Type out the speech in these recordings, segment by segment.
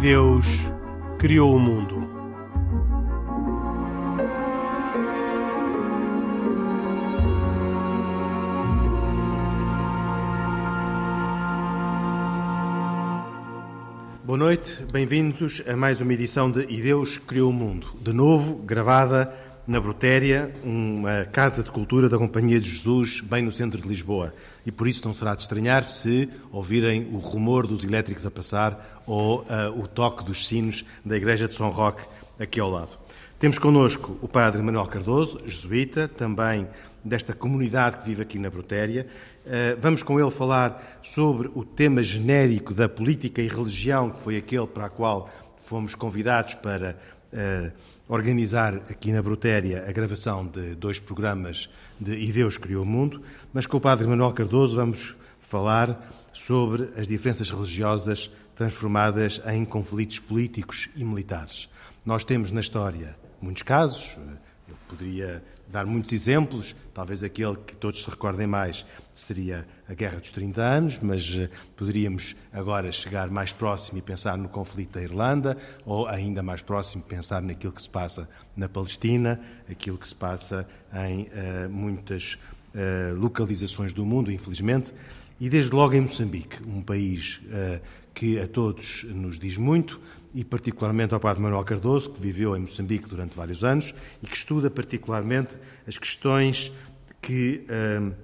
Deus criou o mundo. Boa noite, bem-vindos a mais uma edição de E Deus Criou o Mundo, de novo gravada na Brutéria, uma casa de cultura da Companhia de Jesus, bem no centro de Lisboa. E por isso não será de estranhar se ouvirem o rumor dos elétricos a passar ou uh, o toque dos sinos da Igreja de São Roque aqui ao lado. Temos connosco o Padre Manuel Cardoso, jesuíta, também desta comunidade que vive aqui na Brutéria. Uh, vamos com ele falar sobre o tema genérico da política e religião, que foi aquele para o qual fomos convidados para uh, organizar aqui na Brutéria a gravação de dois programas de E Deus Criou o Mundo, mas com o Padre Manuel Cardoso vamos falar sobre as diferenças religiosas transformadas em conflitos políticos e militares. Nós temos na história muitos casos, eu poderia dar muitos exemplos, talvez aquele que todos se recordem mais seria a Guerra dos 30 Anos, mas eh, poderíamos agora chegar mais próximo e pensar no conflito da Irlanda, ou ainda mais próximo pensar naquilo que se passa na Palestina, aquilo que se passa em uh, muitas uh, localizações do mundo, infelizmente, e desde logo em Moçambique, um país uh, que a todos nos diz muito, e particularmente ao Padre Manuel Cardoso, que viveu em Moçambique durante vários anos e que estuda particularmente as questões que uh,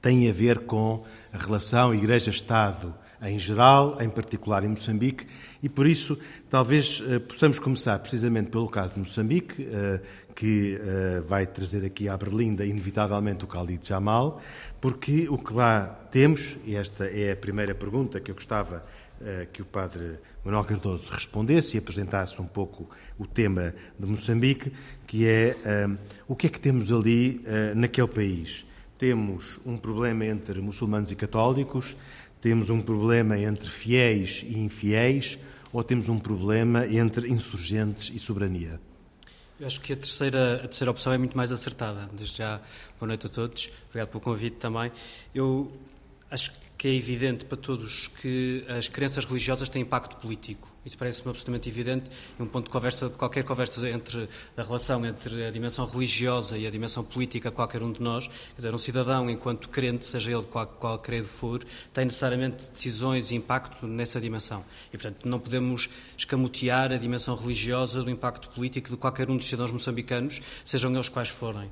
têm a ver com a relação Igreja-Estado em geral, em particular em Moçambique, e por isso talvez uh, possamos começar precisamente pelo caso de Moçambique, uh, que uh, vai trazer aqui à Berlinda, inevitavelmente, o Khalid Jamal, porque o que lá temos, e esta é a primeira pergunta que eu gostava que o Padre Manuel Cardoso respondesse e apresentasse um pouco o tema de Moçambique, que é um, o que é que temos ali uh, naquele país. Temos um problema entre muçulmanos e católicos, temos um problema entre fiéis e infiéis, ou temos um problema entre insurgentes e soberania? Eu acho que a terceira, a terceira opção é muito mais acertada. Desde já, boa noite a todos. Obrigado pelo convite também. Eu acho que que é evidente para todos que as crenças religiosas têm impacto político. Isso parece-me absolutamente evidente e um ponto de conversa, qualquer conversa entre a relação entre a dimensão religiosa e a dimensão política de qualquer um de nós, quer dizer, um cidadão, enquanto crente, seja ele de qual, qual credo for, tem necessariamente decisões e impacto nessa dimensão. E, portanto, não podemos escamotear a dimensão religiosa do impacto político de qualquer um dos cidadãos moçambicanos, sejam eles quais forem.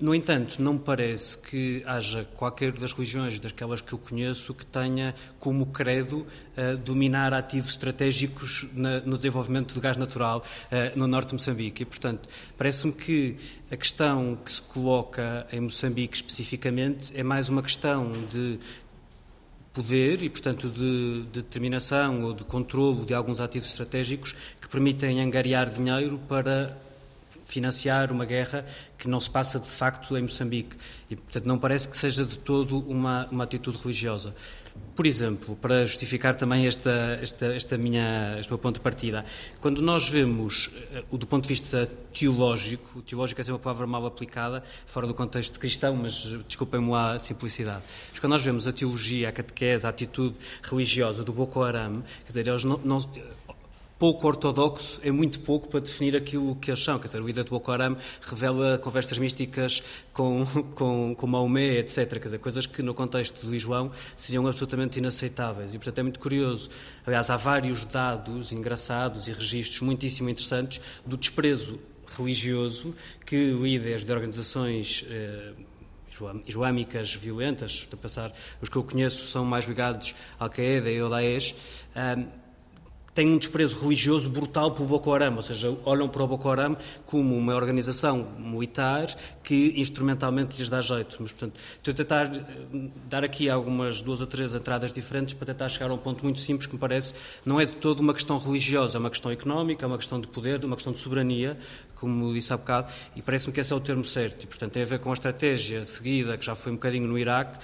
No entanto, não me parece que haja qualquer das religiões, daquelas que eu conheço, que tenha como credo uh, dominar ativos estratégicos na, no desenvolvimento do gás natural uh, no norte de Moçambique. E, portanto, parece-me que a questão que se coloca em Moçambique especificamente é mais uma questão de poder e, portanto, de, de determinação ou de controlo de alguns ativos estratégicos que permitem angariar dinheiro para financiar uma guerra que não se passa de facto em Moçambique. E, portanto, não parece que seja de todo uma, uma atitude religiosa. Por exemplo, para justificar também esta, esta, esta minha, este meu ponto de partida, quando nós vemos, eh, do ponto de vista teológico, teológico é uma palavra mal aplicada, fora do contexto cristão, mas desculpem-me a simplicidade. Mas quando nós vemos a teologia, a catequese, a atitude religiosa do Boko Haram, quer dizer, eles não, não pouco ortodoxo é muito pouco para definir aquilo que eles são. Quer dizer, o Ida de Boko Haram revela conversas místicas com, com, com Maomé, etc. Quer dizer, coisas que no contexto do Islão seriam absolutamente inaceitáveis. E, portanto, é muito curioso. Aliás, há vários dados engraçados e registros muitíssimo interessantes do desprezo religioso que líderes de organizações eh, islâmicas violentas, a passar, os que eu conheço são mais ligados à Al-Qaeda e ao Daesh, um, têm um desprezo religioso brutal pelo Boko Haram, ou seja, olham para o Boko Haram como uma organização militar que instrumentalmente lhes dá jeito. Mas, portanto, estou a tentar eh, dar aqui algumas duas ou três entradas diferentes para tentar chegar a um ponto muito simples que me parece não é de todo uma questão religiosa, é uma questão económica, é uma questão de poder, uma questão de soberania, como disse há bocado, e parece-me que esse é o termo certo. E, portanto, tem a ver com a estratégia seguida, que já foi um bocadinho no Iraque,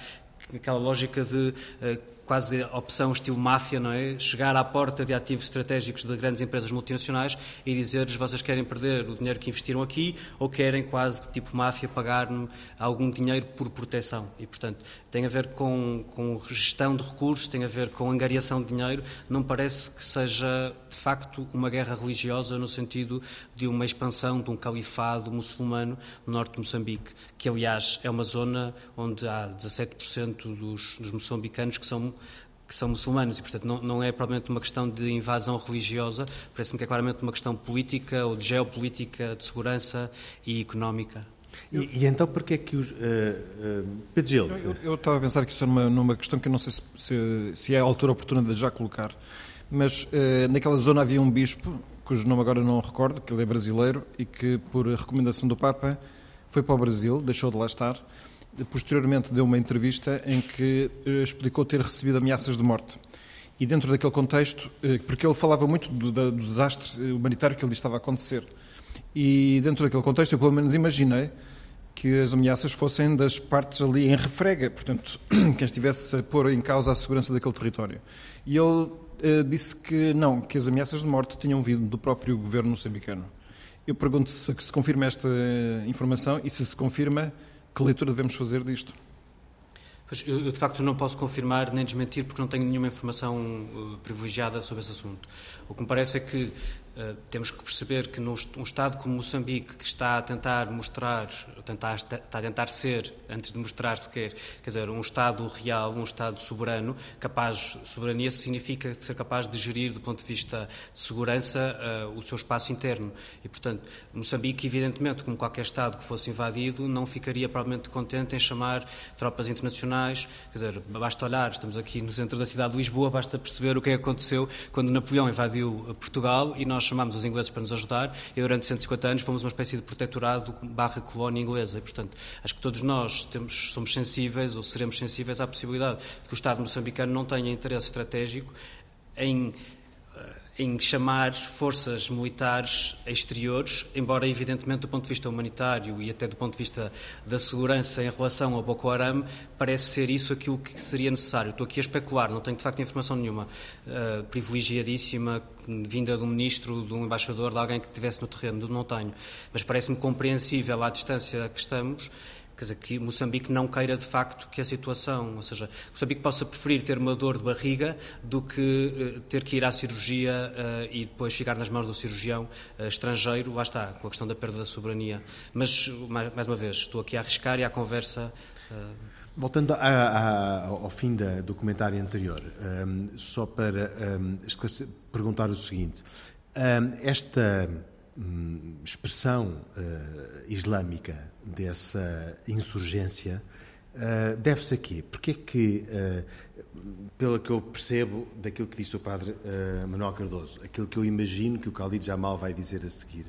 aquela lógica de uh, quase opção estilo máfia, não é? Chegar à porta de ativos estratégicos de grandes empresas multinacionais e dizer-lhes vocês querem perder o dinheiro que investiram aqui ou querem quase tipo máfia pagar-me algum dinheiro por proteção. E, portanto, tem a ver com, com gestão de recursos, tem a ver com angariação de dinheiro. Não parece que seja, de facto, uma guerra religiosa no sentido de uma expansão de um califado muçulmano no norte de Moçambique, que, aliás, é uma zona onde há 17% dos, dos moçambicanos que são que são muçulmanos e, portanto, não, não é propriamente uma questão de invasão religiosa, parece-me que é claramente uma questão política ou de geopolítica, de segurança e económica. E, e então, porquê é que os... Uh, uh, Pedro Gil... Eu, eu, estava a pensar que isso é numa, numa questão que eu não sei se, se, se, é a altura oportuna de já colocar, mas uh, naquela zona havia um bispo, cujo nome agora não recordo, que ele é brasileiro, e que, por recomendação do Papa, foi para o Brasil, deixou de lá estar, posteriormente deu uma entrevista em que eh, explicou ter recebido ameaças de morte. E dentro daquele contexto, eh, porque ele falava muito do, do desastre humanitário que ali estava a acontecer. E dentro daquele contexto, eu pelo menos imaginei que as ameaças fossem das partes ali em refrega, portanto, quem estivesse a pôr em causa a segurança daquele território. E ele eh, disse que não, que as ameaças de morte tinham vindo do próprio governo moçambicano. Eu pergunto se se confirma esta informação e se se confirma, que leitura devemos fazer disto? Eu, eu, de facto não posso confirmar nem desmentir porque não tenho nenhuma informação uh, privilegiada sobre esse assunto. O que me parece é que uh, temos que perceber que num um Estado como Moçambique, que está a tentar mostrar, tentar, está a tentar ser, antes de mostrar sequer, quer dizer, um Estado real, um Estado soberano, capaz, soberania significa ser capaz de gerir, do ponto de vista de segurança, uh, o seu espaço interno. E, portanto, Moçambique, evidentemente, como qualquer Estado que fosse invadido, não ficaria provavelmente contente em chamar tropas internacionais, quer dizer, basta olhar, estamos aqui no centro da cidade de Lisboa, basta perceber o que é que aconteceu quando Napoleão invadiu Portugal e nós chamámos os ingleses para nos ajudar e durante 150 anos fomos uma espécie de protetorado barra colónia inglesa. E, portanto, acho que todos nós temos, somos sensíveis ou seremos sensíveis à possibilidade de que o Estado moçambicano não tenha interesse estratégico em em chamar forças militares exteriores, embora evidentemente do ponto de vista humanitário e até do ponto de vista da segurança em relação ao Boko Haram, parece ser isso aquilo que seria necessário. Estou aqui a especular, não tenho de facto informação nenhuma uh, privilegiadíssima, vinda de um ministro, de um embaixador, de alguém que estivesse no terreno, não tenho. Mas parece-me compreensível à distância que estamos quer dizer, que Moçambique não queira de facto que a situação, ou seja, Moçambique possa preferir ter uma dor de barriga do que uh, ter que ir à cirurgia uh, e depois ficar nas mãos do cirurgião uh, estrangeiro, lá está, com a questão da perda da soberania. Mas, mais, mais uma vez, estou aqui a arriscar e à conversa. Voltando a, a, ao fim da, do comentário anterior, um, só para um, perguntar o seguinte: um, esta hum, expressão islâmica dessa insurgência uh, deve-se a quê? Porque é que, uh, pelo que eu percebo daquilo que disse o padre uh, Manuel Cardoso, aquilo que eu imagino que o Khalid Jamal vai dizer a seguir,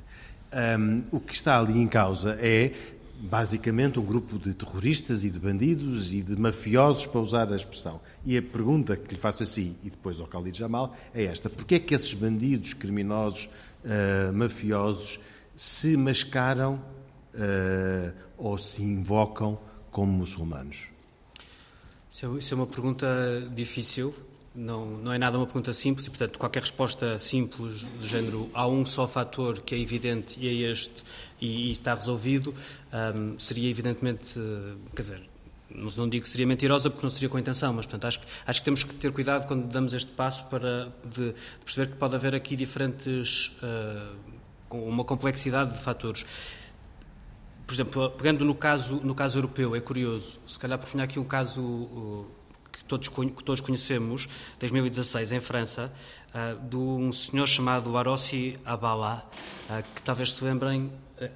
um, o que está ali em causa é basicamente um grupo de terroristas e de bandidos e de mafiosos, para usar a expressão. E a pergunta que lhe faço assim e depois ao Khalid Jamal é esta: porquê é que esses bandidos, criminosos, mafiosos se mascaram uh, ou se invocam como muçulmanos? Isso é, isso é uma pergunta difícil, não, não é nada uma pergunta simples e, portanto, qualquer resposta simples do género há um só fator que é evidente e é este e, e está resolvido, um, seria evidentemente, quer dizer, não, não, digo que seria mentirosa porque não seria com intenção, mas portanto, acho, acho que temos que ter cuidado quando damos este passo para de, de perceber que pode haver aqui diferentes, uh, uma complexidade de fatores. Por exemplo, pegando no caso, no caso europeu, é curioso, se calhar por aqui um caso uh, todos, que todos conhecemos, 2016, em França, uh, de um senhor chamado Larossi Abala, uh, que talvez se lembrem,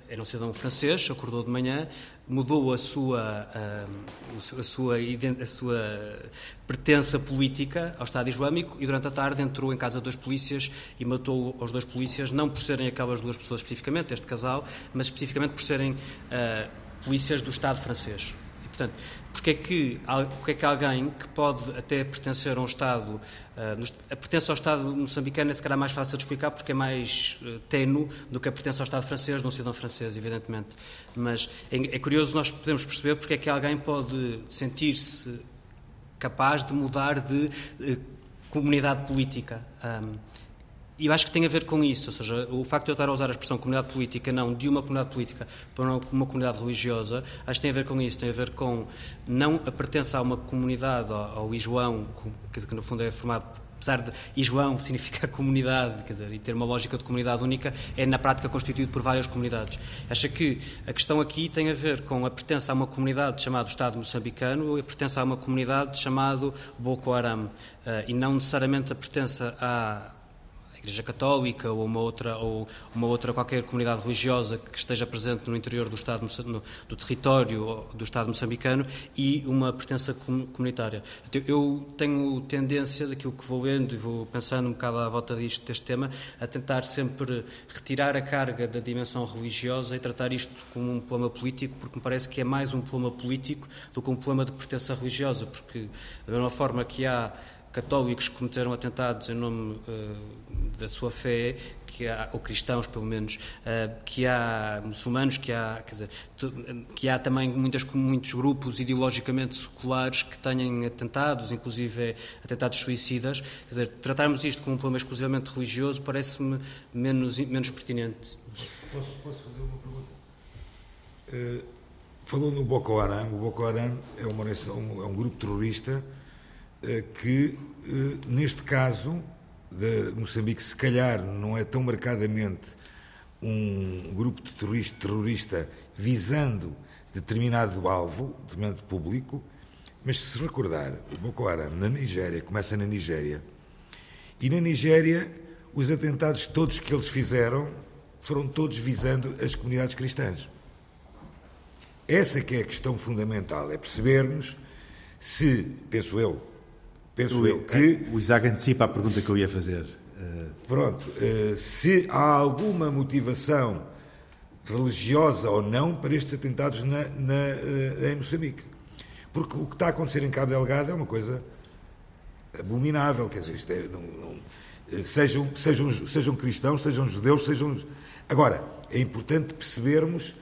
era um cidadão francês, acordou de manhã, mudou a sua, a sua, a sua pertença política ao Estado Islâmico e durante a tarde entrou em casa de dois polícias e matou os dois polícias, não por serem aquelas duas pessoas especificamente, este casal, mas especificamente por serem uh, polícias do Estado francês. Portanto, porque é, que, porque é que alguém que pode até pertencer a um Estado, uh, a pertença ao Estado moçambicano é se calhar mais fácil de explicar porque é mais uh, tenue do que a pertença ao Estado francês, de um cidadão francês, evidentemente. Mas é, é curioso nós podemos perceber porque é que alguém pode sentir-se capaz de mudar de uh, comunidade política. Um, e eu acho que tem a ver com isso, ou seja, o facto de eu estar a usar a expressão comunidade política, não de uma comunidade política para uma, uma comunidade religiosa, acho que tem a ver com isso, tem a ver com não a pertença a uma comunidade, ao, ao que, no fundo é formado apesar de Ijoão significar comunidade, quer dizer, e ter uma lógica de comunidade única, é na prática constituído por várias comunidades. Acho que a questão aqui tem a ver com a pertença a uma comunidade chamada Estado moçambicano ou a pertença a uma comunidade chamada Boko Haram, uh, e não necessariamente a pertença a Igreja Católica ou uma outra ou uma outra qualquer comunidade religiosa que esteja presente no interior do estado no, do território do estado moçambicano e uma pertença comunitária. Eu tenho tendência daquilo que vou lendo e vou pensando um bocado à volta disto deste tema a tentar sempre retirar a carga da dimensão religiosa e tratar isto como um problema político porque me parece que é mais um problema político do que um problema de pertença religiosa porque da mesma forma que há católicos que cometeram atentados em nome uh, da sua fé, que há, ou cristãos pelo menos, uh, que há muçulmanos, que há, quer dizer, que há também muitas, muitos grupos ideologicamente seculares que tenham atentados, inclusive atentados suicidas. Quer dizer, tratarmos isto como um problema exclusivamente religioso parece-me menos, menos pertinente. Posso, posso fazer uma pergunta? Uh, falou no Boko Haram. O Boko Haram é, uma, é um grupo terrorista que, eh, neste caso, de Moçambique, se calhar não é tão marcadamente um grupo de terrorista, terrorista visando determinado alvo, determinado público, mas se recordar, o Boko Haram na Nigéria, começa na Nigéria, e na Nigéria os atentados todos que eles fizeram foram todos visando as comunidades cristãs. Essa que é a questão fundamental, é percebermos se, penso eu, penso eu que. O Isaac antecipa a pergunta que eu ia fazer. Pronto, eh, se há alguma motivação religiosa ou não para estes atentados na, na, eh, em Moçambique. Porque o que está a acontecer em Cabo Delgado é uma coisa abominável, quer dizer, é, não, não, eh, sejam, sejam, sejam cristãos, sejam judeus, sejam. Agora, é importante percebermos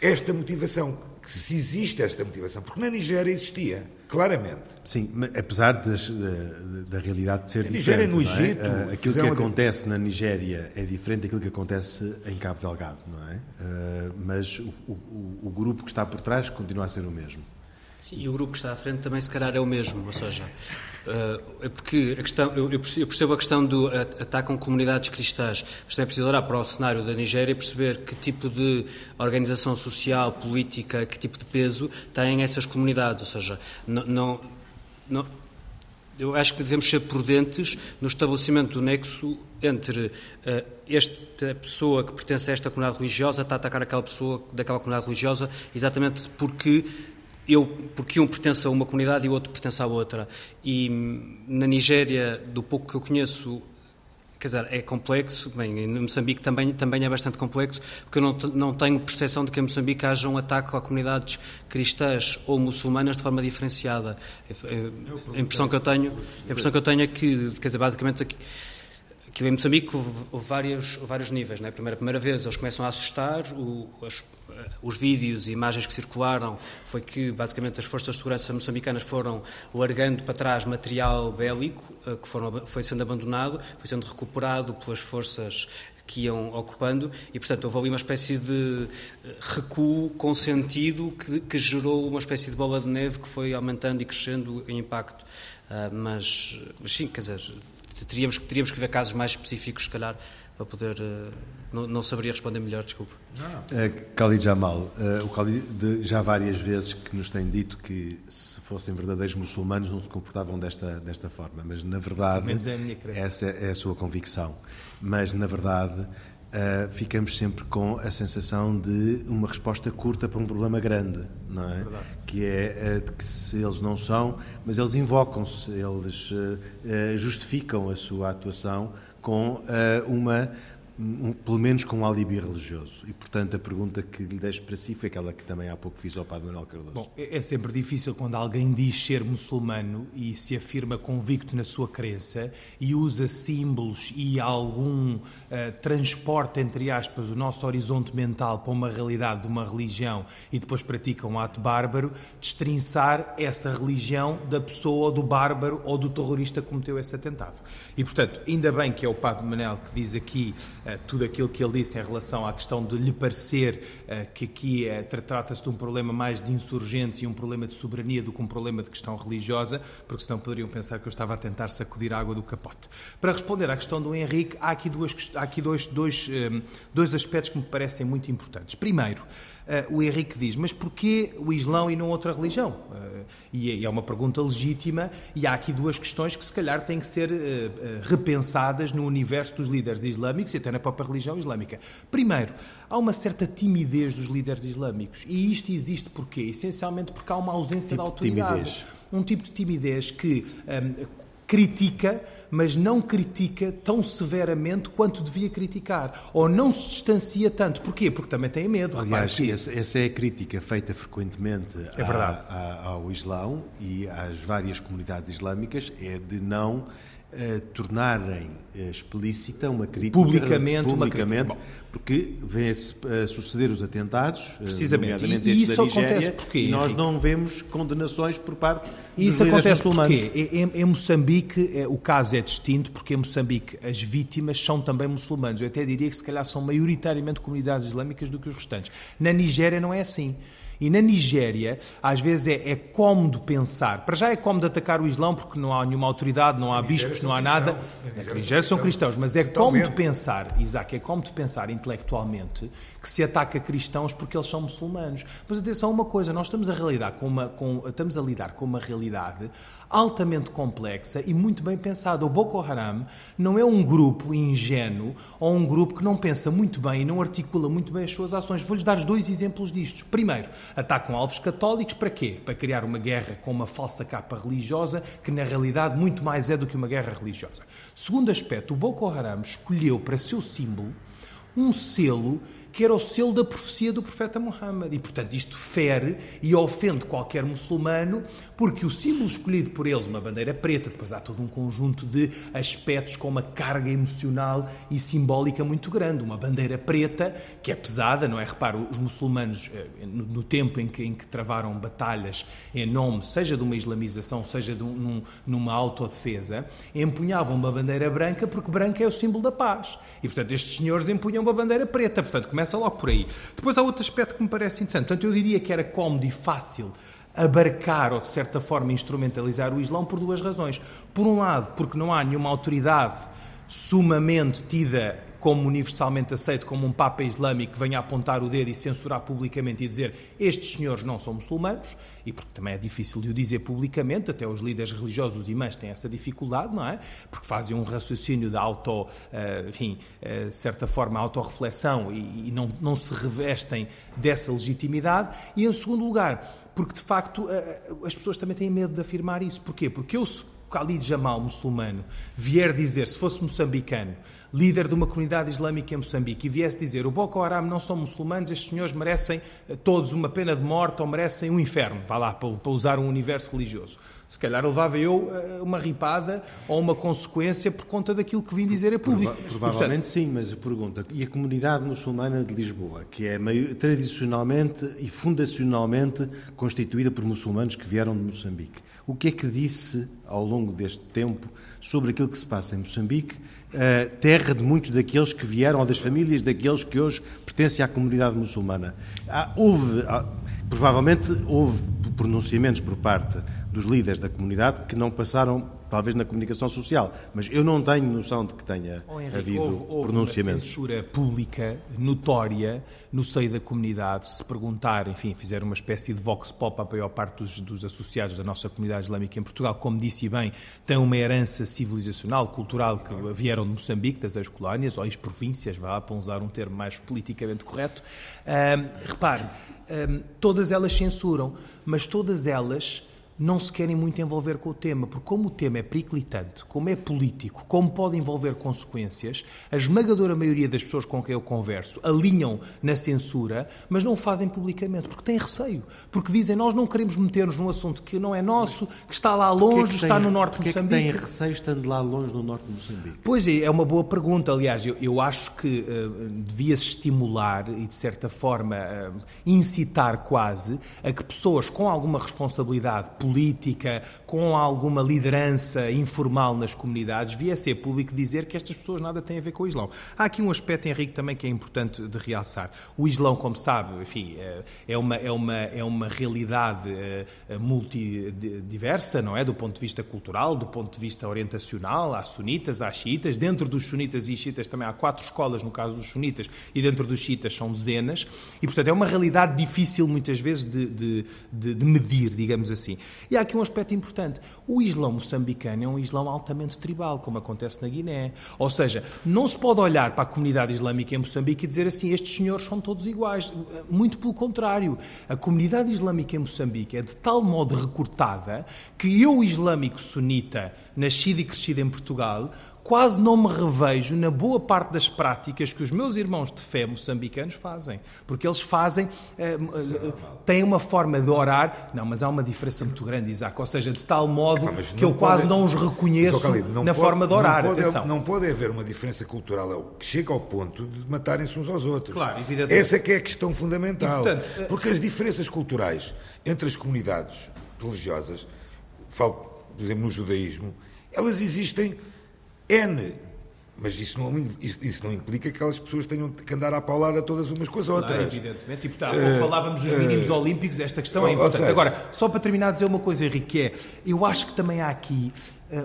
esta motivação, que se existe esta motivação, porque na Nigéria existia claramente. Sim, apesar das, da, da, realidade de ser a diferente. no é? Egito. É? Aquilo que acontece na Nigéria é diferente daquilo que acontece em Cabo Delgado, não é? Uh, mas o, o, o, grupo que está por trás continua a ser o mesmo. Sim, e o grupo que está à frente também, se calhar, é o mesmo. Ou seja, uh, é porque a questão, eu, percebo a questão do atacam comunidades cristãs, mas também é preciso olhar para o cenário da Nigéria e perceber que tipo de organização social, política, que tipo de peso têm essas comunidades. Ou seja, não, não, não eu acho que devemos ser prudentes no estabelecimento do nexo entre uh, esta pessoa que pertence a esta comunidade religiosa está a atacar aquela pessoa daquela comunidade religiosa exatamente porque eu, porque um pertence a uma comunidade e o outro pertence à outra. E hum, na Nigéria, do pouco que eu conheço, quer dizer, é complexo, bem, em Moçambique também, também é bastante complexo, porque eu não, não tenho percepção de que em Moçambique haja um ataque a comunidades cristãs ou muçulmanas de forma diferenciada. É, é, a impressão que eu tenho, a impressão que eu tenho é que, quer dizer, basicamente Aquilo em Moçambique houve, vários, vários níveis. Não é? Primeira, primeira vez eles começam a assustar, o, eh, os vídeos e imagens que circularam foi que basicamente as forças de segurança moçambicanas foram largando para trás material bélico eh, que foram, foi sendo abandonado, foi sendo recuperado pelas forças que iam ocupando e, portanto, houve ali uma espécie de eh, recuo consentido que, que gerou uma espécie de bola de neve que foi aumentando e crescendo em impacto. Uh, mas, mas, sim, quer dizer, teríamos, teríamos que ver casos mais específicos, se calhar, para poder. Uh, não, não, saberia responder melhor, desculpe. Uh, Khalid Jamal, uh, o Khalid já várias vezes que nos tem dito que se fossem verdadeiros muçulmanos não se comportavam desta, desta forma, mas na verdade. Menos é a minha crença. Essa é a sua convicção. Mas na verdade. Uh, ficamos sempre com a sensação de uma resposta curta para um problema grande, não é? Verdade. Que é uh, de que se eles não são, mas eles invocam-se, eles uh, justificam a sua atuação com uma um, pelo menos com um alibi religioso. E, portanto, a pergunta que lhe deixo para si foi aquela que também há pouco fiz ao Padre Manuel Cardoso. Bom, é, é sempre difícil quando alguém diz ser muçulmano e se afirma convicto na sua crença e usa símbolos e algum uh, transporte, entre aspas, o nosso horizonte mental para uma realidade de uma religião e depois pratica um ato bárbaro, destrinçar essa religião da pessoa, do bárbaro ou do terrorista que cometeu esse atentado. E, portanto, ainda bem que é o Padre Manuel que diz aqui uh, tudo aquilo que ele disse em relação à questão de lhe parecer uh, que aqui uh, trata-se de um problema mais de insurgentes e um problema de soberania do que um problema de questão religiosa, porque senão poderiam pensar que eu estava a tentar sacudir a água do capote. Para responder à questão do Henrique, há aqui, duas, há aqui dois, dois, dois aspectos que me parecem muito importantes. Primeiro, uh, o Henrique diz, mas porquê o Islão e não outra religião? Uh, e é uma pergunta legítima, e há aqui duas questões que se calhar têm que ser uh, repensadas no universo dos líderes islâmicos e até na própria religião islâmica. Primeiro, há uma certa timidez dos líderes islâmicos, e isto existe porquê? Essencialmente porque há uma ausência tipo de autoridade. Timidez. Um tipo de timidez que um, critica, mas não critica tão severamente quanto devia criticar. Ou não se distancia tanto. Porquê? Porque também tem medo. Aliás, essa, essa, é a crítica feita frequentemente é a, a, ao Islão e às várias comunidades islâmicas, é de não uh, tornarem uh, explícita uma crítica publicamente, publicamente uma crítica. porque vêm-se a suceder os atentados, precisamente, e, e isso Nigéria, acontece porque e nós não vemos condenações por parte e isso acontece porque em, em Moçambique é, o caso é distinto porque em Moçambique as vítimas são também muçulmanos. Eu até diria que se calhar são maioritariamente comunidades islâmicas do que os restantes. Na Nigéria não é assim. E na Nigéria, às vezes é, é cómodo pensar. Para já é cómodo atacar o Islão porque não há nenhuma autoridade, não há bispos, não há nada. Na Nigéria são cristãos, mas é cómodo pensar, Isaac, é cómodo pensar intelectualmente que se ataca cristãos porque eles são muçulmanos. Mas atenção a uma coisa, nós estamos a, com uma, com, estamos a lidar com uma realidade altamente complexa e muito bem pensada. O Boko Haram não é um grupo ingênuo ou um grupo que não pensa muito bem e não articula muito bem as suas ações. Vou-lhes dar dois exemplos disto. Primeiro, atacam alvos católicos para quê? Para criar uma guerra com uma falsa capa religiosa, que na realidade muito mais é do que uma guerra religiosa. Segundo aspecto, o Boko Haram escolheu para seu símbolo um selo que era o selo da profecia do profeta Muhammad. E, portanto, isto fere e ofende qualquer muçulmano, porque o símbolo escolhido por eles, uma bandeira preta, depois há todo um conjunto de aspectos com uma carga emocional e simbólica muito grande. Uma bandeira preta, que é pesada, não é? Reparo, os muçulmanos, eh, no tempo em que, em que travaram batalhas em nome, seja de uma islamização, seja de um, numa autodefesa, empunhavam uma bandeira branca, porque branca é o símbolo da paz. E, portanto, estes senhores empunham uma bandeira preta. Portanto, Começa logo por aí. Depois há outro aspecto que me parece interessante. Portanto, eu diria que era cómodo e fácil abarcar ou, de certa forma, instrumentalizar o Islão por duas razões. Por um lado, porque não há nenhuma autoridade sumamente tida como universalmente aceito como um Papa Islâmico que venha apontar o dedo e censurar publicamente e dizer estes senhores não são muçulmanos, e porque também é difícil de o dizer publicamente, até os líderes religiosos, os imãs têm essa dificuldade, não é? Porque fazem um raciocínio de auto, eh, enfim, eh, de certa forma, autorreflexão e, e não, não se revestem dessa legitimidade. E em segundo lugar, porque de facto eh, as pessoas também têm medo de afirmar isso. Porquê? Porque eu, Khalid Jamal, muçulmano, vier dizer, se fosse moçambicano, líder de uma comunidade islâmica em Moçambique, e viesse dizer o Boko Haram não são muçulmanos, estes senhores merecem eh, todos uma pena de morte ou merecem um inferno, vá lá, para, para usar um universo religioso. Se calhar levava eu eh, uma ripada ou uma consequência por conta daquilo que vim dizer a público. Prova provavelmente sim, mas eu pergunto, e a comunidade muçulmana de Lisboa, que é meio, tradicionalmente e fundacionalmente constituída por muçulmanos que vieram de Moçambique, o que é que disse ao longo deste tempo sobre aquilo que se passa em Moçambique, terra de muitos daqueles que vieram, ou das famílias daqueles que hoje pertencem à comunidade muçulmana? Houve, provavelmente, houve pronunciamentos por parte dos líderes da comunidade que não passaram talvez na comunicação social, mas eu não tenho noção de que tenha oh, Henrique, havido houve, houve pronunciamentos. Uma censura pública notória no seio da comunidade. Se perguntar, enfim, fizer uma espécie de vox pop à maior parte dos, dos, associados da nossa comunidade islâmica em Portugal, como disse bem, tem uma herança civilizacional, cultural que vieram de Moçambique, das ex-colónias, ou ex-províncias, vá para usar um termo mais politicamente correto. Um, repare, um, todas elas censuram, mas todas elas não se querem muito envolver com o tema, porque como o tema é periclitante, como é político, como pode envolver consequências, a esmagadora maioria das pessoas com quem eu converso alinham na censura, mas não o fazem publicamente, porque têm receio. Porque dizem, nós não queremos meter-nos num assunto que não é nosso, que está lá longe, é que está no norte de Moçambique. É que têm receio estando lá longe no norte de Moçambique? Pois é, é uma boa pergunta. Aliás, eu, eu acho que uh, devia-se estimular e, de certa forma, uh, incitar quase a que pessoas com alguma responsabilidade política, com alguma liderança informal nas comunidades, via ser público dizer que estas pessoas nada têm a ver com o Islão. Há aqui um aspecto, Henrique, também que é importante de realçar. O Islão, como sabe, enfim, é, é uma, é uma, é uma realidade eh, multidiversa, não é? Do ponto de vista cultural, do ponto de vista orientacional, há sunitas, há xiitas. Dentro dos sunitas e xiitas também há quatro escolas, no caso dos sunitas, e dentro dos xiitas são dezenas. E, portanto, é uma realidade difícil, muitas vezes, de, de, de medir, digamos assim. E há aqui um aspecto importante. O Islão moçambicano é um Islão altamente tribal, como acontece na Guiné. Ou seja, não se pode olhar para a comunidade islâmica em Moçambique e dizer assim, estes senhores são todos iguais. Muito pelo contrário. A comunidade islâmica em Moçambique é de tal modo recortada que eu, islâmico sunita, nascido e crescido em Portugal, quase não me revejo na boa parte das práticas que os meus irmãos de fé moçambicanos fazem. Porque eles fazem, uh, uh, têm uma forma de orar, não, mas há uma diferença muito grande, Isaac, ou seja, de tal modo que eu quase não os reconheço na pode, forma de orar. Não pode, não pode haver uma diferença cultural que chega ao ponto de matarem-se uns aos outros. Claro, evidentemente. Essa é que é a questão fundamental. E, portanto, porque as diferenças culturais entre as comunidades religiosas, falo, por exemplo, no judaísmo, elas existem N. Mas isso não, isso, não implica que aquelas pessoas tenham que andar à paulada todas umas com as outras. Claro, evidentemente. E, portanto, uh, falávamos dos mínimos uh, olímpicos, esta questão é importante. Seja, Agora, só para terminar, dizer uma coisa, Henrique, que é, eu acho que também há aqui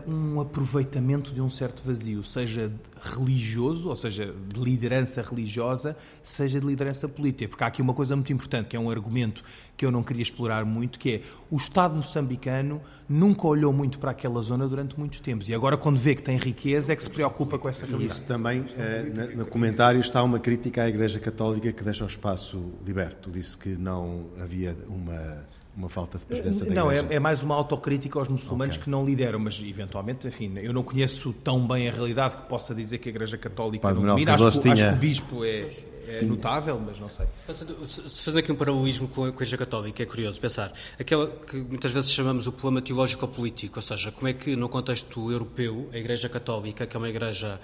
um aproveitamento de um certo vazio, seja religioso, ou seja, de liderança religiosa, seja de liderança política. Porque há aqui uma coisa muito importante, que é um argumento que eu não queria explorar muito, que é o Estado moçambicano nunca olhou muito para aquela zona durante muitos tempos. E agora, quando vê que tem riqueza, é que se preocupa com essa realidade. Isso também, eh, no comentário, está uma crítica à Igreja Católica que deixa o espaço liberto. Disse que não havia uma uma falta de presença da Não, é, é, mais uma autocrítica aos muçulmanos okay. que não lideram, mas eventualmente, enfim, eu não conheço tão bem a realidade que possa dizer que a Igreja Católica Padre não domina. Acho, tinha... acho, que o Bispo é, é notável, mas não sei. Fazendo aqui um paralelismo com a Igreja Católica, é curioso pensar. Aquela que muitas vezes chamamos o problema teológico-político, ou seja, como é que no contexto europeu a Igreja Católica, que é uma igreja.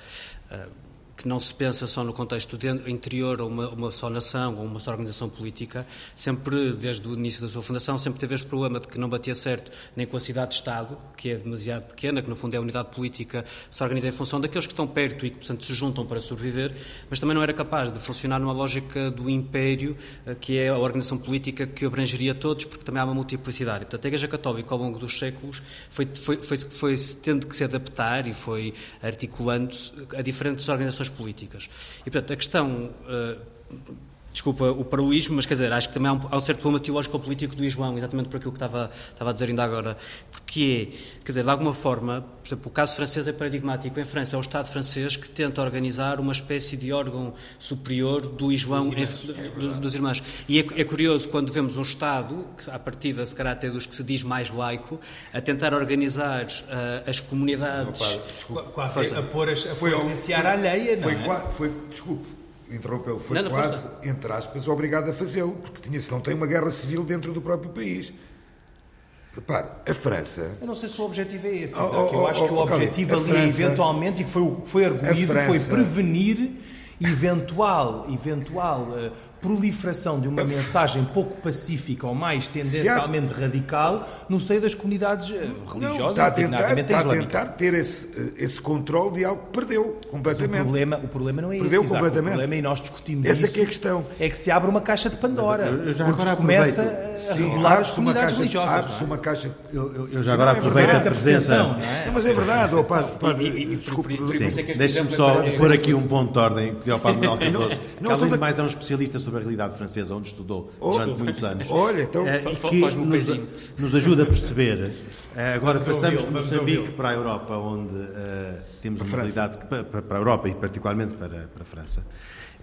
Uh, que não se pensa só no contexto interior a uma, uma, só nação ou uma só organização política, sempre, desde o início da sua fundação, sempre teve este problema de que não batia certo nem com a cidade-Estado, que é demasiado pequena, que no fundo é a unidade política, se organiza em função daqueles que estão perto e que, portanto, se juntam para sobreviver, mas também não era capaz de funcionar numa lógica do império, eh, que é a organização política que abrangeria todos, porque também há uma multiplicidade. Portanto, a Igreja Católica, ao longo dos séculos, foi, foi, foi, foi tendo que se adaptar e foi articulando-se a diferentes organizações políticas. E, portanto, a questão. Desculpa o paralelismo, mas quer dizer, acho que também há um, há um certo problema teológico-político do Islão, exatamente por aquilo que estava, estava a dizer ainda agora. Porque é, quer dizer, de alguma forma, por exemplo, o caso francês é paradigmático. Em França é o Estado francês que tenta organizar uma espécie de órgão superior do Islão dos irmãos. Em, do, dos irmãos. E é, é, curioso quando vemos um Estado, que à partida se calhar até dos que se diz mais laico, a tentar organizar uh, as comunidades. Não, pá, desculpa, quase a pôr, a, a foi, a alheia, não foi, é? foi, desculpe, interrompê-lo, foi não, não quase, entre aspas, obrigado a fazê-lo, porque tinha, se não tem uma guerra civil dentro do próprio país. Repare, a França. Eu não sei se o objetivo é esse, oh, oh, eu acho oh, que o objetivo ali, França, eventualmente, e que foi, foi arguído, França, foi prevenir eventual, eventual uh, proliferação de uma mensagem pouco pacífica ou mais tendencialmente radical no seio das comunidades eh, religiosas, não, está a tentar, está a tentar ter esse, eh, esse controle de algo que perdeu completamente. Mas o problema, o problema não é perdeu esse, completamente. O problema, e nós discutimos Essa isso, é, é a questão. É que se abre uma caixa de Pandora. Eu, eu já porque agora se começa a regular as comunidades caixa, religiosas. Abre-se uma caixa... Eu, eu, eu já agora é aproveito a presença... Não, é? mas é verdade, oh, padre, padre, desculpe. Deixe-me só pôr aqui um ponto de ordem, que ao Padre Manuel Cardoso, que além de mais é um especialista sobre a realidade francesa, onde estudou oh, durante muitos anos. Olha, então é, que nos, nos, ajuda a perceber. Uh, agora passamos de Moçambique para a Europa, onde uh, temos uma realidade para, para, a Europa e particularmente para, para a França,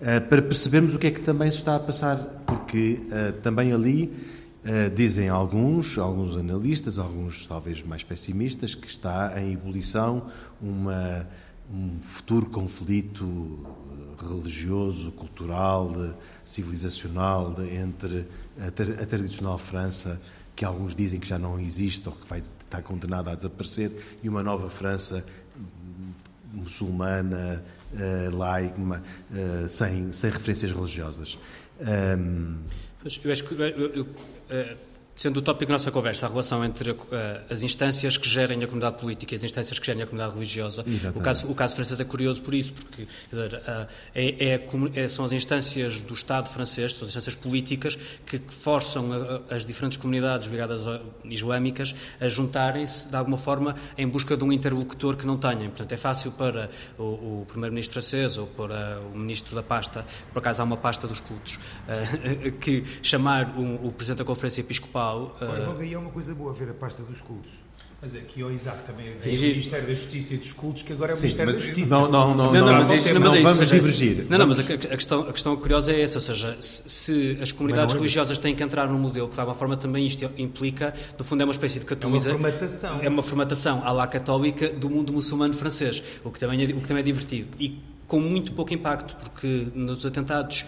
uh, para percebermos o que é que também se está a passar, porque também ali Uh, dizem alguns, alguns analistas, alguns talvez mais pessimistas, que está em ebulição uma, um futuro conflito religioso, cultural, civilizacional entre a, a, tradicional França, que alguns dizem que já não existe ou que vai estar condenada a desaparecer, e uma nova França muçulmana, uh, laica, uh, sem, sem referências religiosas. Um... Eu acho que eu, eu, uh, sendo o tópico da nossa conversa, a relação entre uh, as instâncias que gerem a comunidade política e as instâncias que gerem a comunidade religiosa. O caso, o caso francês é curioso por isso, porque dizer, uh, é, é, é, são as instâncias do Estado francês, são as instâncias políticas que, que forçam a, as diferentes comunidades ligadas a, islâmicas a juntarem-se, de alguma forma, em busca de um interlocutor que não tenham. Portanto, é fácil para o, o primeiro-ministro francês ou para o ministro da pasta, por acaso há uma pasta dos cultos, uh, que chamar o, o presidente da Conferência Episcopal Olha, eh, logo aí é uma coisa boa ver a pasta dos cultos. Mas aqui, ao Isaac, também é o Ministério da Justiça e dos Cultos, que agora é o Sim, Ministério da Justiça. Não, não, não, não, não, mas, não, não vamos divergir. Não, não, mas a, a, questão, a questão curiosa é essa, ou seja, se, se as comunidades é religiosas têm que entrar no modelo, porque de alguma forma também isto implica, no fundo é uma espécie de catolização. É uma formatação. É uma formatação à la católica do mundo muçulmano francês, o que também é, o que também é divertido. E com muito pouco impacto, porque nos atentados,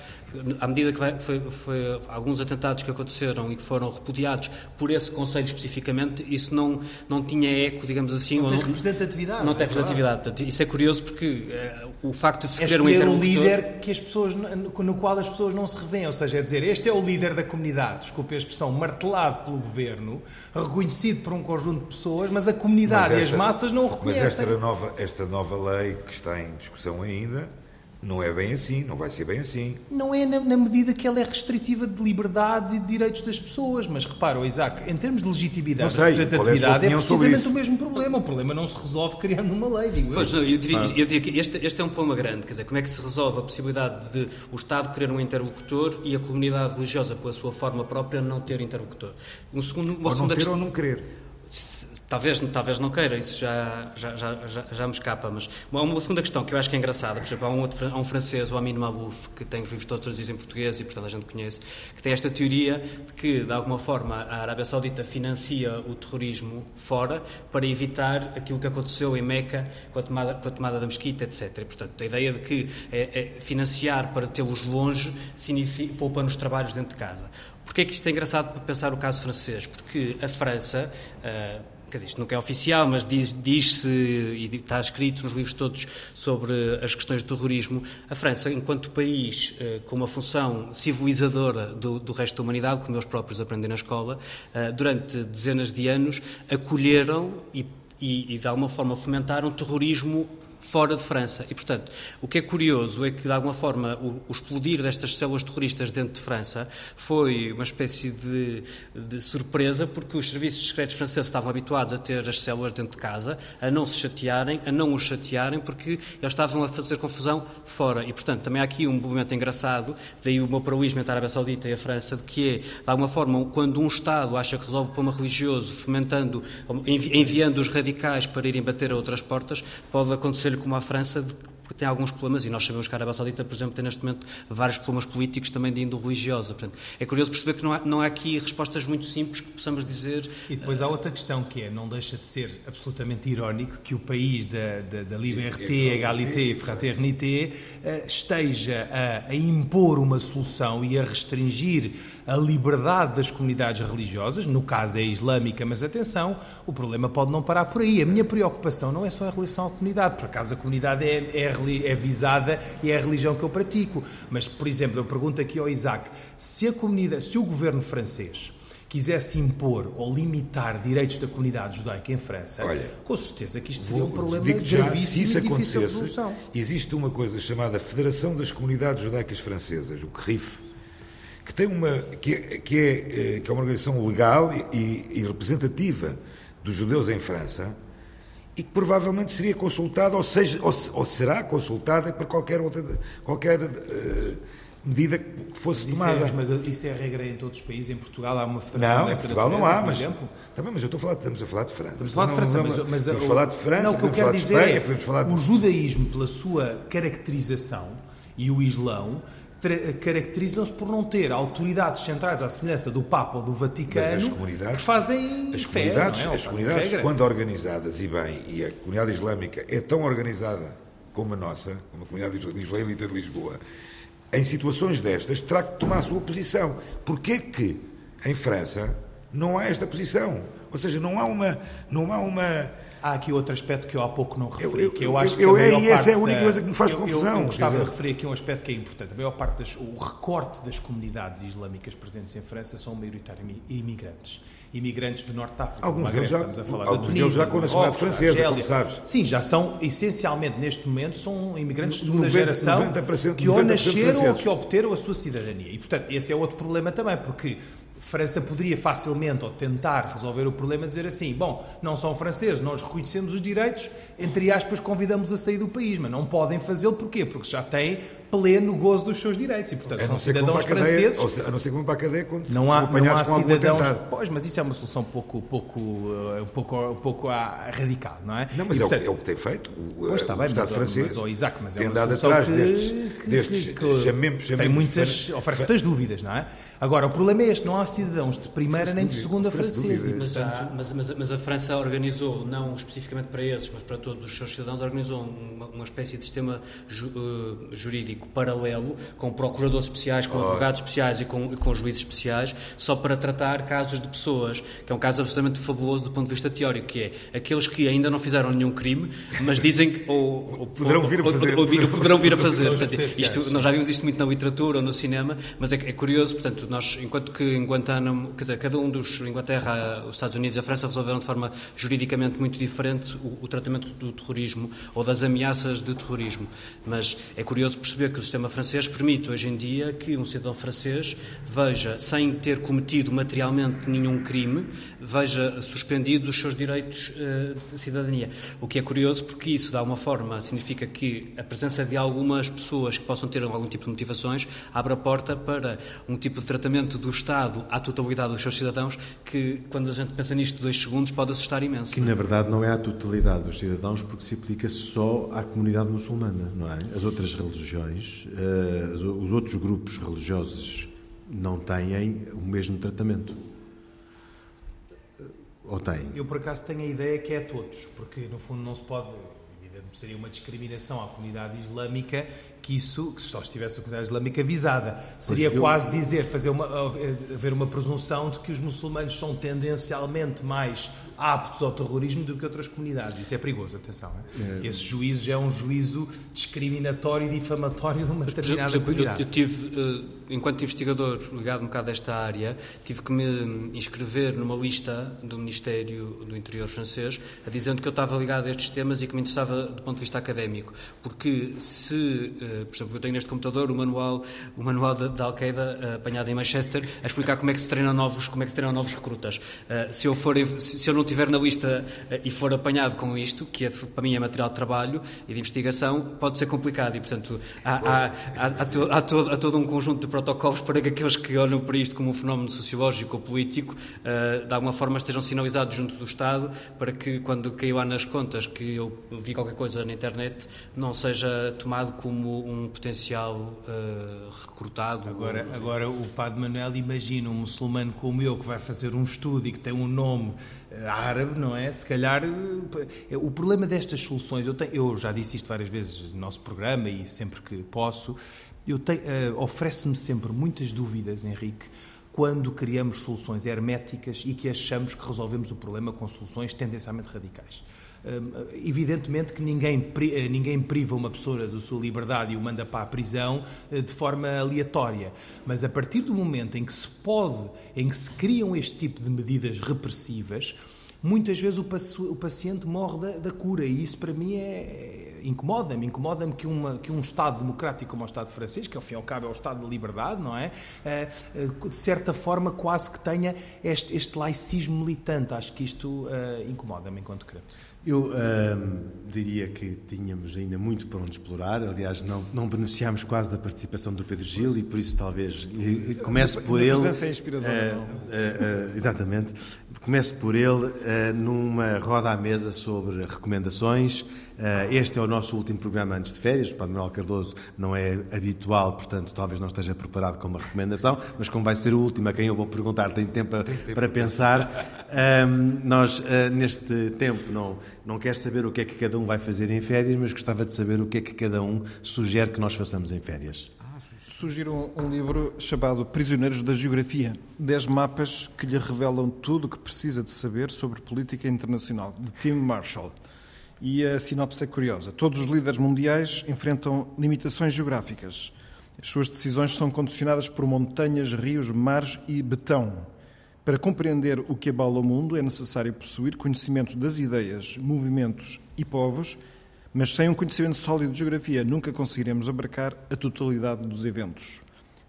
à medida que vai, foi, foi, alguns atentados que aconteceram e que foram repudiados por esse Conselho especificamente, isso não, não tinha eco, digamos assim. Não tem não, representatividade. Não tem é representatividade. Portanto, isso é curioso porque é, o facto de se é querer um interlocutor... o líder que as pessoas, no qual as pessoas não se revêem, ou seja, é dizer, este é o líder da comunidade, desculpe a expressão, martelado pelo governo, reconhecido por um conjunto de pessoas, mas a comunidade esta, e as massas não o reconhecem. Mas esta nova, esta nova lei que está em discussão ainda, não é bem assim, não vai ser bem assim. Não é na, na, medida que ela é restritiva de liberdades e de direitos das pessoas. Mas repara, Isaac, em termos de legitimidade e representatividade, é, é precisamente o mesmo problema. O problema não se resolve criando uma lei, digo pois, eu. eu, diria, eu diria que este, este, é um problema grande. Quer dizer, como é que se resolve a possibilidade de o Estado querer um interlocutor e a comunidade religiosa, pela sua forma própria, não ter interlocutor? Um segundo, uma ou não ter questão... ou não querer. Talvez, talvez não queira, isso já, já, já, já, me escapa, mas há uma segunda questão que eu acho que é engraçada. Por exemplo, há um, outro, há um francês, o Amin Malouf, que tem os livros todos traduzidos em português e, portanto, a gente conhece, que tem esta teoria de que, de alguma forma, a Arábia Saudita financia o terrorismo fora para evitar aquilo que aconteceu em Meca com a tomada, com a tomada da mesquita, etc. E, portanto, a ideia de que é, é financiar para tê-los longe poupa-nos trabalhos dentro de casa. Porquê é que isto é engraçado para pensar o caso francês? Porque a França. Uh, quer dizer, isto nunca é oficial, mas diz-se diz e está escrito nos livros todos sobre as questões do terrorismo, a França, enquanto país eh, com uma função civilizadora do, do, resto da humanidade, como eles próprios aprendem na escola, eh, durante dezenas de anos acolheram e e, e, de alguma forma fomentaram terrorismo fora de França. E, portanto, o que é curioso é que, de alguma forma, o, o explodir destas células terroristas dentro de França foi uma espécie de, de, surpresa, porque os serviços secretos franceses estavam habituados a ter as células dentro de casa, a não se chatearem, a não os chatearem, porque eles estavam a fazer confusão fora. E, portanto, também há aqui um movimento engraçado, daí o meu paralelismo entre a Arábia Saudita e a França, de que é, de alguma forma, quando um Estado acha que resolve o problema religioso, fomentando, enviando os radicais para irem bater a outras portas, pode acontecer como a França, de que tem alguns problemas, e nós sabemos que a Arábia Saudita, por exemplo, tem neste momento vários problemas políticos também de índole religiosa. Portanto, é curioso perceber que não há, não há aqui respostas muito simples que possamos dizer. E depois há outra questão que é, não deixa de ser absolutamente irónico que o país da, da, da liberté, égalité e fraternité eh, esteja a, a impor uma solução e a restringir a liberdade das comunidades religiosas, no caso é islâmica, mas atenção, o problema pode não parar por aí. A minha preocupação não é só em relação à comunidade, por acaso a comunidade é, é, é visada e é a religião que eu pratico. Mas, por exemplo, eu pergunto aqui ao Isaac, se a comunidade, se o governo francês quisesse impor ou limitar direitos da comunidade judaica em França, Olha, com certeza que isto seria um problema já, se isso acontecesse, existe uma coisa chamada Federação das Comunidades Judaicas Francesas, o CRIF, que tem uma que é, que é, eh, que é uma organização legal e, e, representativa dos judeus em França e que provavelmente seria consultada ou seja ou, ou será consultada para qualquer outra qualquer uh, medida que fosse isso tomada. É, isso é a regra em todos os países. Em Portugal há uma federação Não, em Portugal não há, mas exemplo. também, mas eu estou a falar, estamos a falar de França. Estamos a falar de França, mas, mas podemos falar de França, não, o que eu quero dizer Espanha, é, falar de... o judaísmo pela sua caracterização e o Islão caracterizam-se por não ter autoridades centrais à semelhança do Papa ou do Vaticano que fazem as fé, comunidades, é? as comunidades quando organizadas e bem, e a comunidade islâmica é tão organizada como a nossa, como a comunidade israelita de Lisboa, em situações destas terá que tomar a sua posição. Porquê que em França não há esta posição? Ou seja, não há uma, não há uma Há aqui outro aspecto que eu há pouco não referi, eu, eu, que eu acho eu, que a maior essa é a única da, coisa que me faz confusão. Eu, gostava de referir aqui um aspecto que é importante. A maior parte das, o recorte das comunidades islâmicas presentes em França são maioritariamente imigrantes. Imigrantes do Norte de África. Alguns Magreb, já, estamos a falar alguns da Tunísia, deles já com nacionalidade francesa, como sabes. Sim, já são, essencialmente, neste momento, são imigrantes de segunda 90, geração 90%, que ou nasceram ou que obteram a sua cidadania. E, portanto, esse é outro problema também, porque França poderia facilmente, ou tentar resolver o problema, dizer assim: bom, não são franceses, nós reconhecemos os direitos, entre aspas, convidamos a sair do país, mas não podem fazê-lo porquê? Porque já têm pleno gozo dos seus direitos e, portanto, são cidadãos cadeia, franceses. a não ser vão para a cadeia quando não há, não há cidadãos. Pois, mas isso é uma solução pouco, pouco, um pouco, um pouco radical, não é? Não, mas e, é, portanto, o, é, o, que tem feito. O, pois está bem, Estado mas, francês mas, oh, Isaac, mas é tem andado atrás que, destes, que, destes que, chamemos, tem muitas, oferece muitas dúvidas, não é? Agora, o problema é este: não há cidadãos de primeira nem de segunda franceses. Mas, mas, mas, mas, a França organizou, não especificamente para esses, mas para todos os seus cidadãos, organizou uma, uma espécie de sistema ju, uh, jurídico paralelo, com procuradores especiais, com oh. advogados especiais e com, e com juízes especiais, só para tratar casos de pessoas, que é um caso absolutamente fabuloso do ponto de vista teórico, que é aqueles que ainda não fizeram nenhum crime, mas dizem que ou, ou poderão vir a fazer. Ou, ou, poderão vir a fazer. Portanto, isto, nós já vimos isto muito na literatura ou no cinema, mas é, é curioso, portanto, nós, enquanto que em Guantánamo, quer dizer, cada um dos, Inglaterra, os Estados Unidos e a França resolveram de forma juridicamente muito diferente o, o tratamento do terrorismo ou das ameaças de terrorismo. Mas é curioso perceber que o sistema francês permite hoje em dia que um cidadão francês veja, sem ter cometido materialmente nenhum crime, veja suspendidos os seus direitos uh, de cidadania. O que é curioso porque isso, dá uma forma, significa que a presença de algumas pessoas que possam ter algum tipo de motivações abre a porta para um tipo de tratamento do Estado à totalidade dos seus cidadãos que, quando a gente pensa nisto dois segundos, pode assustar imenso. Que, na verdade, não é à totalidade dos cidadãos porque se aplica só à comunidade muçulmana, não é? As outras religiões, uh, os outros grupos religiosos não têm o mesmo tratamento. Ou têm? Eu, por acaso, tenho a ideia que é a todos, porque, no fundo, não se pode seria uma discriminação à comunidade islâmica que isso, que só estivesse a comunidade islâmica visada. Seria eu... quase dizer, fazer uma, haver uma presunção de que os muçulmanos são tendencialmente mais aptos ao terrorismo do que outras comunidades. Isso é perigoso, atenção. É? Esse juízo já é um juízo discriminatório e difamatório de uma determinada comunidade. Eu, eu tive, eh, enquanto investigador ligado um bocado a esta área, tive que me inscrever numa lista do Ministério do Interior francês, dizendo que eu estava ligado a estes temas e que me interessava do ponto de vista académico. Porque se, eh, por exemplo, eu tenho neste computador o manual, o manual da, da Al-Qaeda eh, apanhado em Manchester, a explicar como é que se treina novos, como é que se treinam novos recrutas. Se eu, for, se eu não estiver na lista e for apanhado com isto, que é, para mim é material de trabalho e de investigação, pode ser complicado e, portanto, há, há, há, há, to, há todo, todo um conjunto de protocolos para que aqueles que olham para isto como um fenómeno sociológico ou político, uh, de alguma forma estejam sinalizados junto do Estado, para que quando caiu lá nas contas que eu vi qualquer coisa na internet, não seja tomado como um potencial uh, recrutado. Agora, agora o Padre Manuel imagina um muçulmano como eu que vai fazer um estudo e que tem um nome árabe, não é? Se calhar eh, o problema destas soluções, eu, tenho, eu já disse isto várias vezes no nosso programa e sempre que posso, eu uh, oferece-me sempre muitas dúvidas, Henrique, quando criamos soluções herméticas e que achamos que resolvemos o problema com soluções tendencialmente radicais. Hum, evidentemente que ninguém, eh, ninguém priva uma pessoa da sua liberdade e o manda para a prisão eh, de forma aleatória, mas a partir do momento em que se pode, em que se criam este tipo de medidas repressivas, muitas vezes o, paciente morre da, da, cura e isso para mim é, incomoda-me, incomoda-me que, que um Estado democrático como o Estado francês, que ao fim e ao cabo é o Estado de liberdade, não é? Eh, de certa forma quase que tenha este, este laicismo militante. Acho que isto uh, incomoda-me enquanto crente. Eu diria que tínhamos ainda muito para onde explorar. Aliás, não, não beneficiámos quase da participação do Pedro Gil e por isso talvez comece por ele. A presença é inspiradora. Uh, uh, exatamente. Comece por ele numa roda à mesa sobre recomendações Este é o nosso último programa antes de férias. O Padre Manuel Cardoso não é habitual, portanto, talvez não esteja preparado com uma recomendação, mas como vai ser o último a quem eu vou perguntar, tem tempo, tem tempo para pensar. Um, nós, uh, neste tempo, não, não quer saber o que é que cada um vai fazer em férias, mas gostava de saber o que é que cada um sugere que nós façamos em férias. Sugiro um, um livro chamado Prisioneiros da Geografia. Dez mapas que lhe revelam tudo o que precisa de saber sobre política internacional, de Tim Marshall. E a sinopse é curiosa. Todos os líderes mundiais enfrentam limitações geográficas. As suas decisões são condicionadas por montanhas, rios, mares e betão. Para compreender o que abala o mundo, é necessário possuir conhecimento das ideias, movimentos e povos mas sem um conhecimento sólido de geografia nunca conseguiremos abarcar a totalidade dos eventos.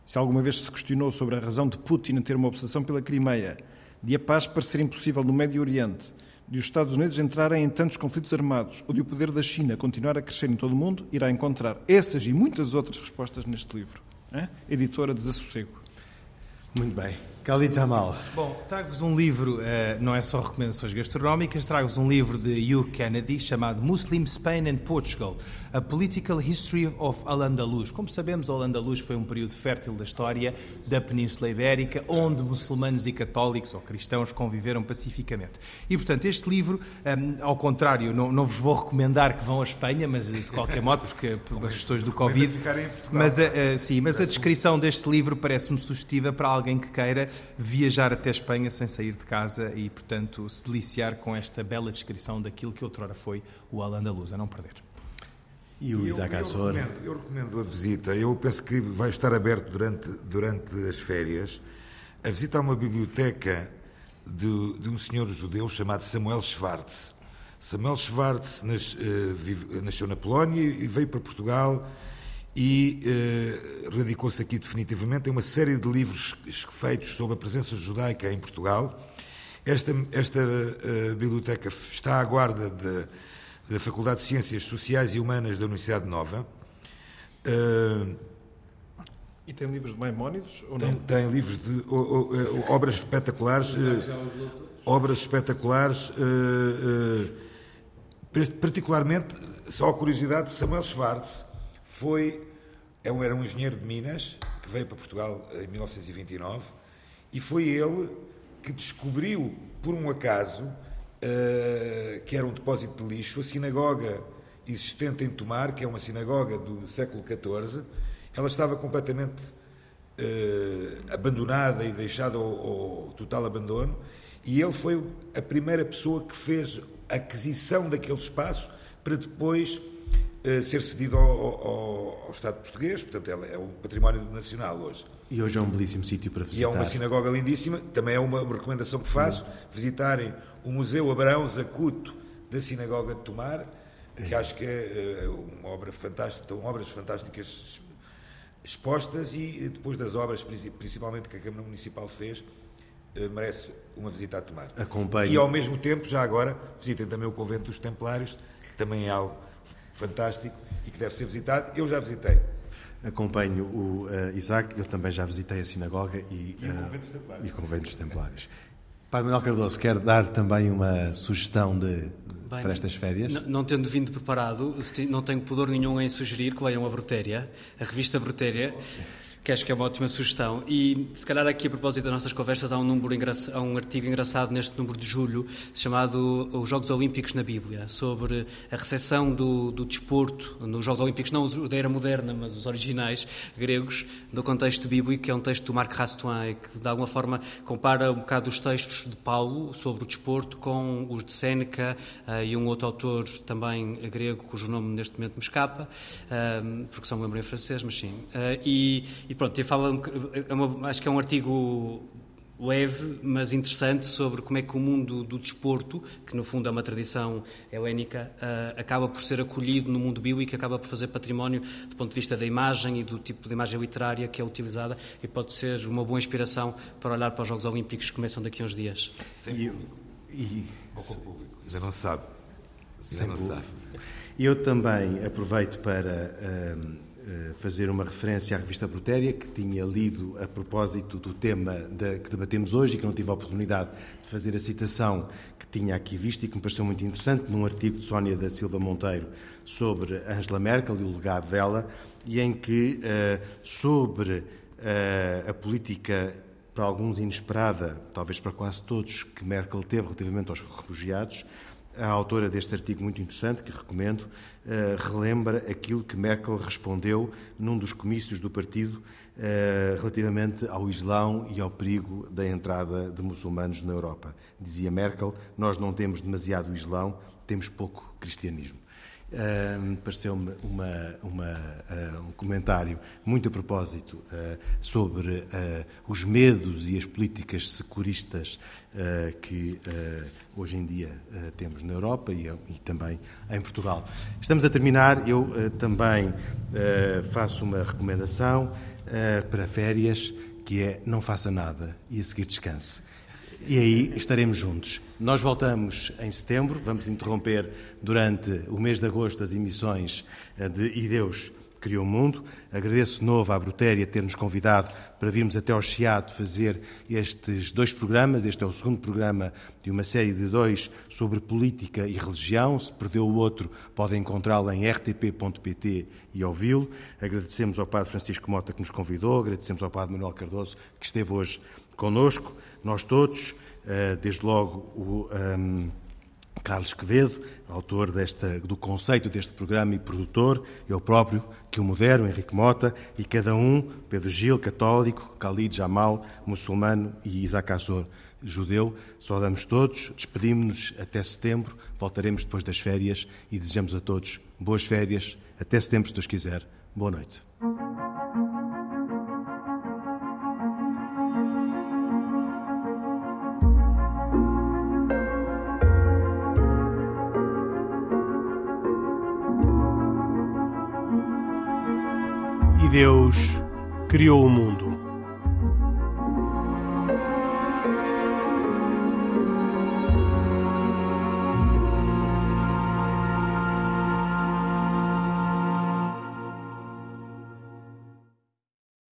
Se alguma vez se questionou sobre a razão de Putin ter uma obsessão pela Crimeia, de a paz parecer impossível no Médio Oriente, de os Estados Unidos entrarem em tantos conflitos armados ou de o poder da China continuar a crescer em todo o mundo, irá encontrar essas e muitas outras respostas neste livro. Editora Desassossego. Muito bem. Khalid Jamal. Bom, trago-vos um livro, uh, não é só recomendações gastronómicas, trago-vos um livro de Hugh Kennedy chamado Muslim Spain and Portugal, A Political History of Al-Andalus. Como sabemos, Al-Andalus foi um período fértil da história da Península Ibérica, onde muçulmanos e católicos ou cristãos conviveram pacificamente. E, portanto, este livro, um, ehm, ao contrário, não, não, vos vou recomendar que vão à Espanha, mas de qualquer modo, porque por questões do Covid. Mas, uh, sim, mas a descrição deste livro parece-me sugestiva para alguém que queira viajar até Espanha sem sair de casa e, portanto, se deliciar com esta bela descrição daquilo que outrora foi o Al-Andalus, a não perder. E o Isaac Assor? Eu, eu, recomendo a visita. Eu penso que vai estar aberto durante, durante as férias. A visita a uma biblioteca de, de um senhor judeu chamado Samuel Schwartz. Samuel Schwartz nas, uh, vive, nasceu na Polónia e veio para Portugal e eh, radicou-se aqui definitivamente. Tem uma série de livros feitos sobre a presença judaica em Portugal. Esta, esta uh, biblioteca está à guarda da Faculdade de Ciências Sociais e Humanas da Universidade Nova. Uh, e tem livros de Maimónides? Ou tem, não? tem livros de obras espetaculares. obras espetaculares. particularmente, só a curiosidade, Samuel Schwartz foi é era um engenheiro de Minas que veio para Portugal em 1929 e foi ele que descobriu, por um acaso, uh, que era um depósito de lixo, a sinagoga existente em Tomar, que é uma sinagoga do século XIV, ela estava completamente uh, abandonada e deixada ao, ao total abandono, e ele foi a primeira pessoa que fez a aquisição daquele espaço para depois eh, ser cedido ao, ao, ao, Estado português, portanto é um património nacional hoje. E hoje é um belíssimo sítio para visitar. E é uma sinagoga lindíssima, também é uma, recomendação que faço, visitarem o Museu Abraão Zacuto da Sinagoga de Tomar, que é. acho que é eh, uma obra fantástica, estão obras fantásticas expostas e depois das obras, principalmente que a Câmara Municipal fez, eh, merece uma visita a Tomar. Acompanhe. E ao mesmo tempo, já agora, visitem também o Convento dos Templários, que também é algo fantástico e que deve ser visitado. Eu já visitei. Acompanho o uh, Isaac, eu também já visitei a sinagoga e, e, uh, o Convento dos Templários. Padre Manuel Cardoso, quer dar também uma sugestão de, Bem, para estas férias? Não, tendo vindo preparado, não tenho pudor nenhum em sugerir que venham a Brutéria, a revista Brutéria que acho que é uma ótima sugestão. E se calhar aqui a propósito das nossas conversas há um, número há um artigo engraçado neste número de julho chamado Os Jogos Olímpicos na Bíblia, sobre a recepção do, do desporto nos Jogos Olímpicos, não os da era moderna, mas os originais gregos, no contexto bíblico, que é um texto do Marc Rastoin, que de alguma forma compara um bocado os textos de Paulo sobre o desporto com os de Séneca uh, e um outro autor também grego, cujo nome neste momento me escapa, uh, porque só me lembro em francês, mas sim. E, e pronto, eu falo, é uma, acho que é um artigo leve, mas interessante, sobre como é que o mundo do desporto, que no fundo é uma tradição helénica, uh, acaba por ser acolhido no mundo bíblico, acaba por fazer património do ponto de vista da imagem e do tipo de imagem literária que é utilizada e pode ser uma boa inspiração para olhar para os Jogos Olímpicos que começam daqui a uns dias. Sem e, e, público. Ainda não sabe. Sem não sabe. Eu também aproveito para uh, uh, fazer uma referência à revista Brutéria, que tinha lido a propósito do tema que debatemos hoje e que não tive a oportunidade de fazer a citação que tinha aqui visto e que me pareceu muito interessante, num artigo de Sónia da Silva Monteiro sobre Angela Merkel e o legado dela, e em que, uh, sobre a política para alguns inesperada, talvez para quase todos, que Merkel teve relativamente aos refugiados, a autora deste artigo muito interessante, que recomendo, uh, relembra aquilo que Merkel respondeu num dos comícios do partido uh, relativamente ao Islão e ao perigo da entrada de muçulmanos na Europa. Dizia Merkel: Nós não temos demasiado Islão, temos pouco cristianismo. Uh, Pareceu-me uma, uma, uh, um comentário muito a propósito uh, sobre uh, os medos e as políticas securistas que hoje em dia temos na Europa e, e, também em Portugal. Estamos a terminar, eu também faço uma recomendação para férias, que é não faça nada e a seguir descanse e aí estaremos juntos. Nós voltamos em setembro, vamos interromper durante o mês de agosto as emissões eh, de E Deus Criou o Mundo. Agradeço de novo à Brutéria ter-nos convidado para virmos até ao Chiado fazer estes dois programas. Este é o segundo programa de uma série de dois sobre política e religião. Se perdeu o outro, podem encontrá-lo em rtp.pt e ouvi-lo. Agradecemos ao Padre Francisco Mota que nos convidou, agradecemos ao Padre Manuel Cardoso que esteve hoje conosco nós todos, eh, desde logo o um, ehm, Carlos Quevedo, autor desta, do conceito deste programa e produtor, eu próprio, que o modero, Henrique Mota, e cada um, Pedro Gil, católico, Khalid Jamal, muçulmano e Isaac Assor, judeu. Saudamos todos, despedimos-nos até setembro, voltaremos depois das férias e desejamos a todos boas férias. Até setembro, se Deus quiser. Boa noite. Deus criou o mundo.